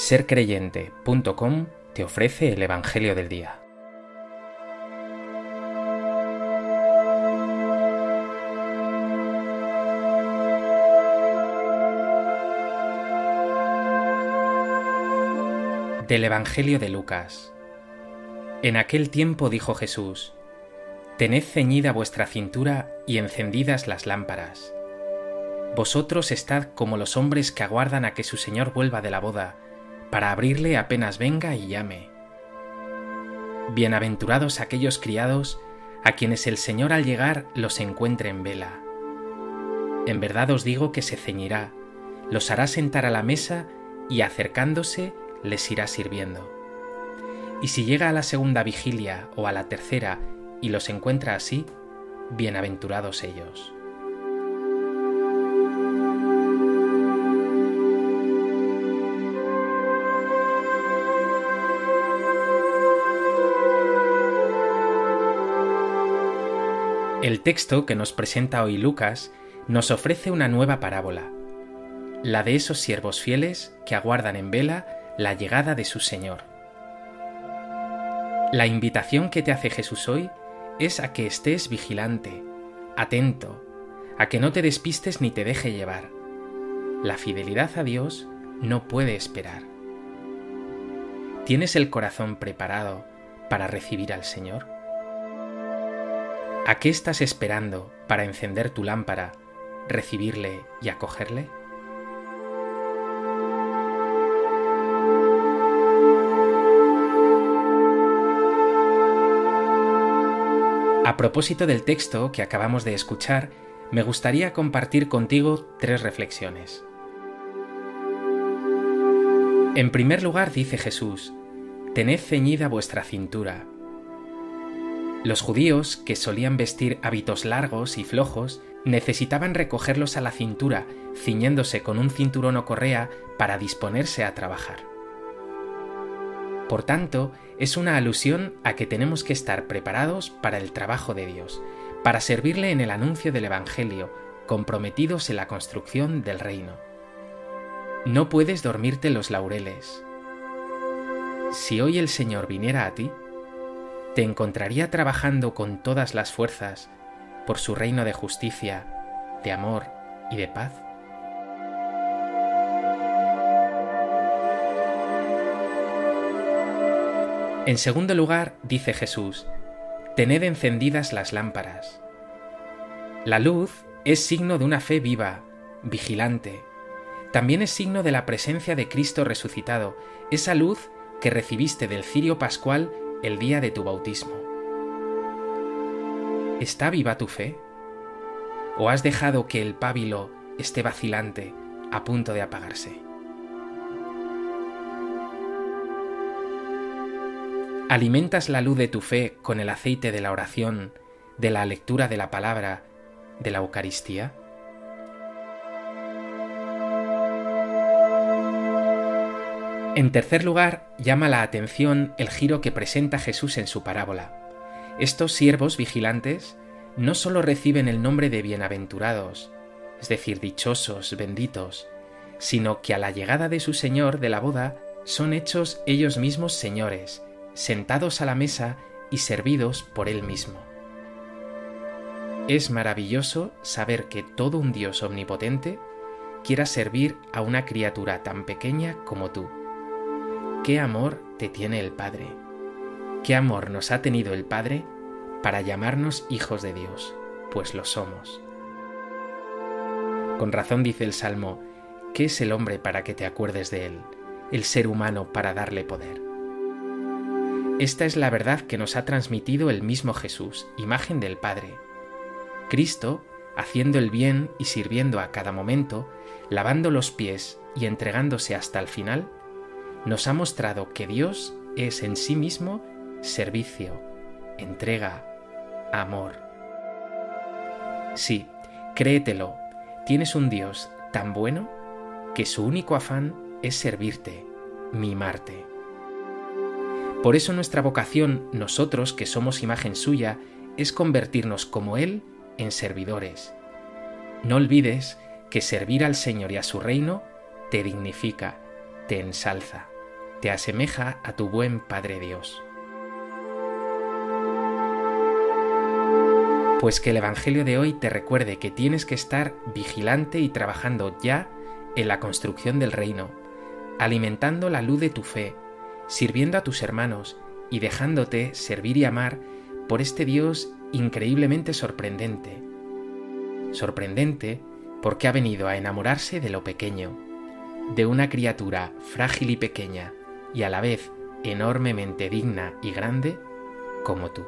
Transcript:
sercreyente.com te ofrece el Evangelio del Día. Del Evangelio de Lucas. En aquel tiempo dijo Jesús, Tened ceñida vuestra cintura y encendidas las lámparas. Vosotros estad como los hombres que aguardan a que su Señor vuelva de la boda, para abrirle apenas venga y llame. Bienaventurados aquellos criados a quienes el Señor al llegar los encuentre en vela. En verdad os digo que se ceñirá, los hará sentar a la mesa y acercándose les irá sirviendo. Y si llega a la segunda vigilia o a la tercera y los encuentra así, bienaventurados ellos. El texto que nos presenta hoy Lucas nos ofrece una nueva parábola, la de esos siervos fieles que aguardan en vela la llegada de su Señor. La invitación que te hace Jesús hoy es a que estés vigilante, atento, a que no te despistes ni te deje llevar. La fidelidad a Dios no puede esperar. ¿Tienes el corazón preparado para recibir al Señor? ¿A qué estás esperando para encender tu lámpara, recibirle y acogerle? A propósito del texto que acabamos de escuchar, me gustaría compartir contigo tres reflexiones. En primer lugar dice Jesús, Tened ceñida vuestra cintura, los judíos, que solían vestir hábitos largos y flojos, necesitaban recogerlos a la cintura, ciñéndose con un cinturón o correa para disponerse a trabajar. Por tanto, es una alusión a que tenemos que estar preparados para el trabajo de Dios, para servirle en el anuncio del Evangelio, comprometidos en la construcción del reino. No puedes dormirte los laureles. Si hoy el Señor viniera a ti, te encontraría trabajando con todas las fuerzas por su reino de justicia, de amor y de paz? En segundo lugar, dice Jesús, tened encendidas las lámparas. La luz es signo de una fe viva, vigilante. También es signo de la presencia de Cristo resucitado, esa luz que recibiste del cirio pascual el día de tu bautismo. ¿Está viva tu fe? ¿O has dejado que el pábilo esté vacilante, a punto de apagarse? ¿Alimentas la luz de tu fe con el aceite de la oración, de la lectura de la palabra, de la Eucaristía? En tercer lugar, llama la atención el giro que presenta Jesús en su parábola. Estos siervos vigilantes no solo reciben el nombre de bienaventurados, es decir, dichosos, benditos, sino que a la llegada de su Señor de la boda son hechos ellos mismos señores, sentados a la mesa y servidos por Él mismo. Es maravilloso saber que todo un Dios omnipotente quiera servir a una criatura tan pequeña como tú qué amor te tiene el Padre, qué amor nos ha tenido el Padre para llamarnos hijos de Dios, pues lo somos. Con razón dice el Salmo, ¿qué es el hombre para que te acuerdes de él, el ser humano para darle poder? Esta es la verdad que nos ha transmitido el mismo Jesús, imagen del Padre. Cristo, haciendo el bien y sirviendo a cada momento, lavando los pies y entregándose hasta el final, nos ha mostrado que Dios es en sí mismo servicio, entrega, amor. Sí, créetelo, tienes un Dios tan bueno que su único afán es servirte, mimarte. Por eso nuestra vocación, nosotros que somos imagen suya, es convertirnos como Él en servidores. No olvides que servir al Señor y a su reino te dignifica, te ensalza. Te asemeja a tu buen Padre Dios. Pues que el Evangelio de hoy te recuerde que tienes que estar vigilante y trabajando ya en la construcción del reino, alimentando la luz de tu fe, sirviendo a tus hermanos y dejándote servir y amar por este Dios increíblemente sorprendente. Sorprendente porque ha venido a enamorarse de lo pequeño, de una criatura frágil y pequeña, y a la vez enormemente digna y grande como tú.